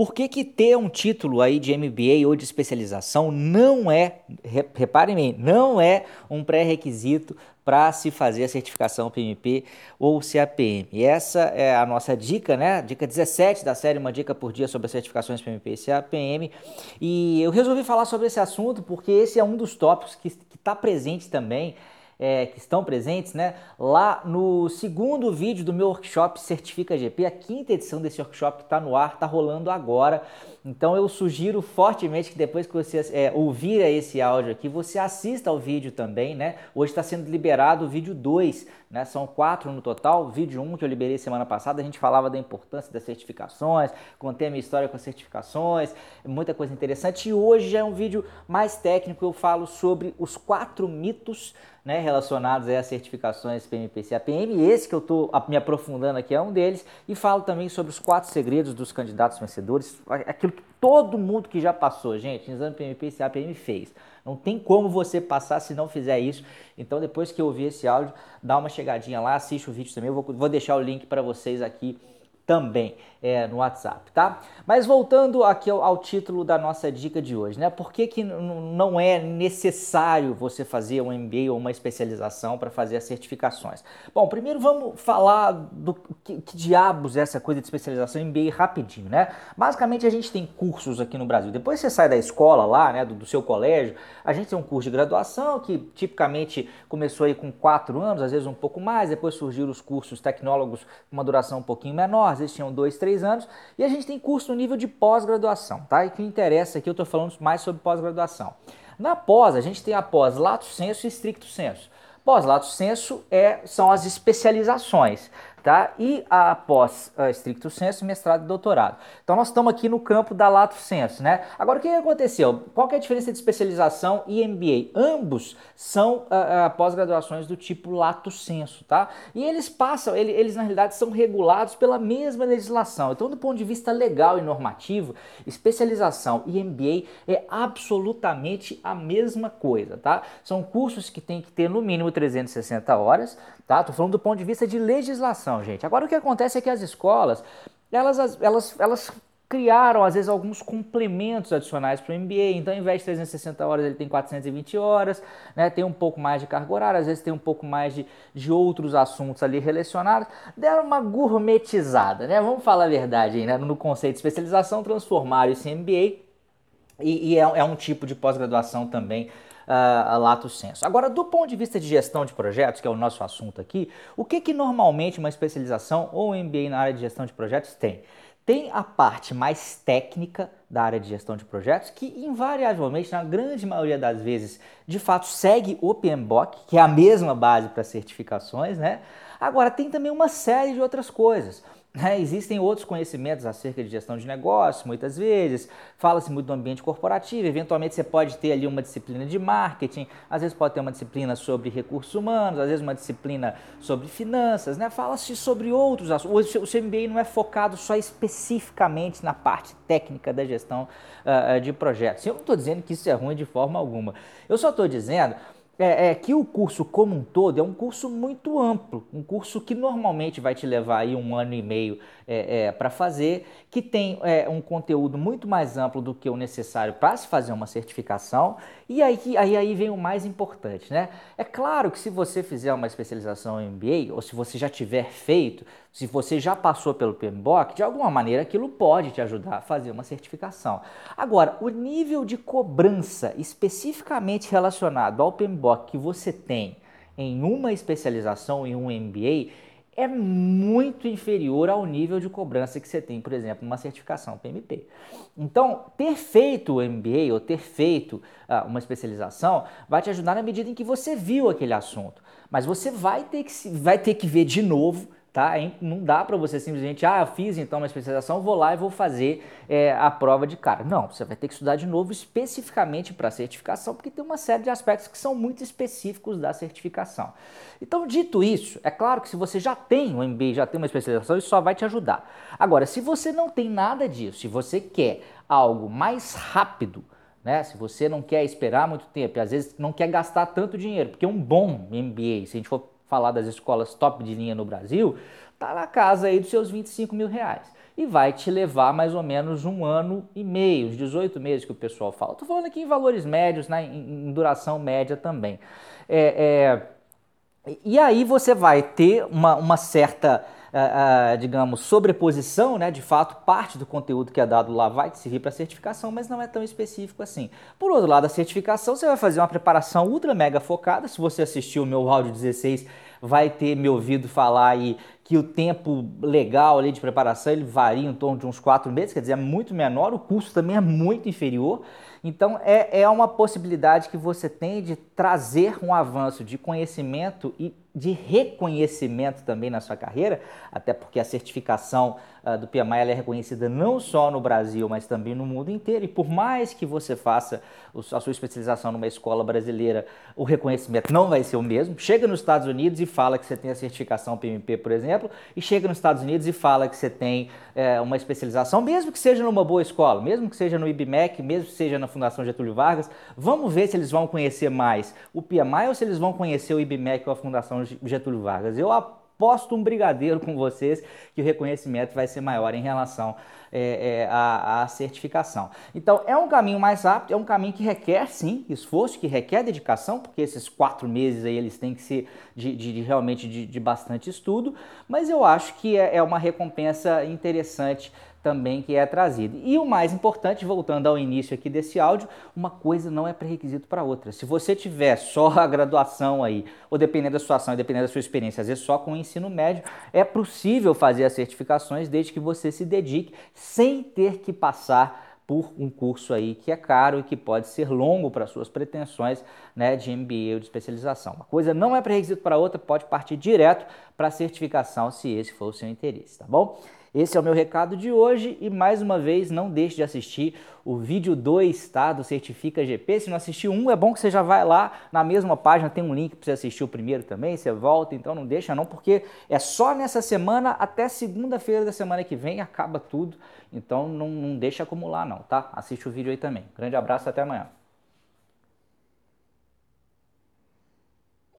Por que, que ter um título aí de MBA ou de especialização não é, reparem bem, não é um pré-requisito para se fazer a certificação PMP ou CAPM. E essa é a nossa dica, né? Dica 17 da série Uma Dica por Dia sobre as certificações PMP e CAPM. E eu resolvi falar sobre esse assunto porque esse é um dos tópicos que está presente também é, que estão presentes, né? Lá no segundo vídeo do meu workshop Certifica GP, a quinta edição desse workshop está no ar, está rolando agora. Então eu sugiro fortemente que depois que você é, ouvir esse áudio aqui, você assista ao vídeo também, né? Hoje está sendo liberado o vídeo 2, né? São quatro no total. Vídeo 1 um que eu liberei semana passada, a gente falava da importância das certificações, contei a minha história com as certificações, muita coisa interessante. E hoje já é um vídeo mais técnico, eu falo sobre os quatro mitos né, relacionados às certificações PMPC APM. Esse que eu estou me aprofundando aqui é um deles. E falo também sobre os quatro segredos dos candidatos vencedores, aquilo que todo mundo que já passou, gente, exame PMPC APM fez. Não tem como você passar se não fizer isso. Então, depois que eu ouvir esse áudio, dá uma chegadinha lá, assiste o vídeo também. Eu vou, vou deixar o link para vocês aqui também é, no WhatsApp, tá? Mas voltando aqui ao, ao, título da nossa dica de hoje, né? Por que, que não é necessário você fazer um MBA ou uma especialização para fazer as certificações? Bom, primeiro vamos falar do que, que, diabos é essa coisa de especialização MBA rapidinho, né? Basicamente a gente tem cursos aqui no Brasil. Depois você sai da escola lá, né, do, do seu colégio, a gente tem um curso de graduação que tipicamente começou aí com quatro anos, às vezes um pouco mais, depois surgiram os cursos tecnólogos com uma duração um pouquinho menor, vezes tinham dois, três anos, e a gente tem curso no nível de pós-graduação, tá? E que interessa aqui, eu estou falando mais sobre pós-graduação. Na pós, a gente tem a pós lato senso e estricto senso. Pós-lato senso é, são as especializações tá? E após uh, estricto senso, mestrado e doutorado. Então nós estamos aqui no campo da lato senso, né? Agora o que aconteceu? Qual que é a diferença de especialização e MBA? Ambos são uh, uh, pós-graduações do tipo lato senso, tá? E eles passam, eles, eles na realidade são regulados pela mesma legislação. Então do ponto de vista legal e normativo, especialização e MBA é absolutamente a mesma coisa, tá? São cursos que tem que ter no mínimo 360 horas, tá? Tô falando do ponto de vista de legislação gente. Agora o que acontece é que as escolas, elas, elas, elas criaram às vezes alguns complementos adicionais para o MBA. Então, ao invés de 360 horas, ele tem 420 horas, né? tem um pouco mais de carga horária, às vezes tem um pouco mais de, de outros assuntos ali relacionados. Deram uma gourmetizada, né? Vamos falar a verdade aí, né? no conceito de especialização, transformaram esse MBA e, e é, é um tipo de pós-graduação também uh, lato senso. Agora, do ponto de vista de gestão de projetos, que é o nosso assunto aqui, o que, que normalmente uma especialização ou um MBA na área de gestão de projetos tem? Tem a parte mais técnica da área de gestão de projetos, que invariavelmente, na grande maioria das vezes, de fato segue o PMBOK, que é a mesma base para certificações, né? Agora, tem também uma série de outras coisas. Né? Existem outros conhecimentos acerca de gestão de negócio, muitas vezes, fala-se muito do ambiente corporativo, eventualmente você pode ter ali uma disciplina de marketing, às vezes pode ter uma disciplina sobre recursos humanos, às vezes uma disciplina sobre finanças, né? fala-se sobre outros assuntos. O seu MBA não é focado só especificamente na parte técnica da gestão uh, de projetos. Eu não estou dizendo que isso é ruim de forma alguma, eu só estou dizendo é, é, que o curso como um todo é um curso muito amplo, um curso que normalmente vai te levar aí um ano e meio é, é, para fazer, que tem é, um conteúdo muito mais amplo do que o necessário para se fazer uma certificação. E aí, aí, aí vem o mais importante, né? É claro que se você fizer uma especialização em MBA, ou se você já tiver feito, se você já passou pelo PMBOK, de alguma maneira aquilo pode te ajudar a fazer uma certificação. Agora, o nível de cobrança especificamente relacionado ao PMBOK que você tem em uma especialização em um MBA é muito inferior ao nível de cobrança que você tem, por exemplo, numa certificação PMP. Então, ter feito o MBA ou ter feito uh, uma especialização vai te ajudar na medida em que você viu aquele assunto. Mas você vai ter que, vai ter que ver de novo Tá? Não dá para você simplesmente, ah, fiz então uma especialização, vou lá e vou fazer é, a prova de cara. Não, você vai ter que estudar de novo especificamente para a certificação, porque tem uma série de aspectos que são muito específicos da certificação. Então, dito isso, é claro que se você já tem um MBA, já tem uma especialização, isso só vai te ajudar. Agora, se você não tem nada disso, se você quer algo mais rápido, né? Se você não quer esperar muito tempo, e às vezes não quer gastar tanto dinheiro, porque um bom MBA, se a gente for falar das escolas top de linha no Brasil, está na casa aí dos seus 25 mil reais. E vai te levar mais ou menos um ano e meio, os 18 meses que o pessoal fala. Estou falando aqui em valores médios, né, em, em duração média também. É, é, e aí você vai ter uma, uma certa uh, digamos, sobreposição, né? De fato, parte do conteúdo que é dado lá vai te servir para certificação, mas não é tão específico assim. Por outro lado, a certificação, você vai fazer uma preparação ultra mega focada. Se você assistiu o meu áudio 16, vai ter me ouvido falar aí que o tempo legal ali de preparação ele varia em torno de uns quatro meses, quer dizer, é muito menor, o custo também é muito inferior. Então, é, é uma possibilidade que você tem de trazer um avanço de conhecimento e de reconhecimento também na sua carreira, até porque a certificação uh, do PMI é reconhecida não só no Brasil, mas também no mundo inteiro. E por mais que você faça a sua especialização numa escola brasileira, o reconhecimento não vai ser o mesmo. Chega nos Estados Unidos e fala que você tem a certificação PMP, por exemplo, e chega nos Estados Unidos e fala que você tem é, uma especialização, mesmo que seja numa boa escola, mesmo que seja no IBMEC, mesmo que seja na Fundação Getúlio Vargas, vamos ver se eles vão conhecer mais o PMI ou se eles vão conhecer o IBMEC ou a Fundação Getúlio Vargas. Eu aposto um brigadeiro com vocês que o reconhecimento vai ser maior em relação é, é, à, à, certificação. Então, é um caminho mais rápido, é um caminho que requer, sim, esforço, que requer dedicação, porque esses quatro meses aí eles têm que ser de, de, de realmente de, de, bastante estudo, mas eu acho que é, é uma recompensa interessante também que é trazido. E o mais importante, voltando ao início aqui desse áudio, uma coisa não é pré-requisito para outra. Se você tiver só a graduação aí, ou dependendo da situação, dependendo da sua experiência, às vezes só com o ensino médio, é possível fazer as certificações desde que você se dedique sem ter que passar por um curso aí que é caro e que pode ser longo para suas pretensões né, de MBA ou de especialização. Uma coisa não é pré-requisito para outra, pode partir direto para a certificação se esse for o seu interesse, tá bom? Esse é o meu recado de hoje e mais uma vez não deixe de assistir o vídeo 2 tá, do Certifica GP. Se não assistiu um, é bom que você já vai lá na mesma página, tem um link para você assistir o primeiro também, você volta, então não deixa não, porque é só nessa semana até segunda-feira da semana que vem acaba tudo, então não, não deixa acumular não, tá? Assiste o vídeo aí também. Grande abraço, até amanhã.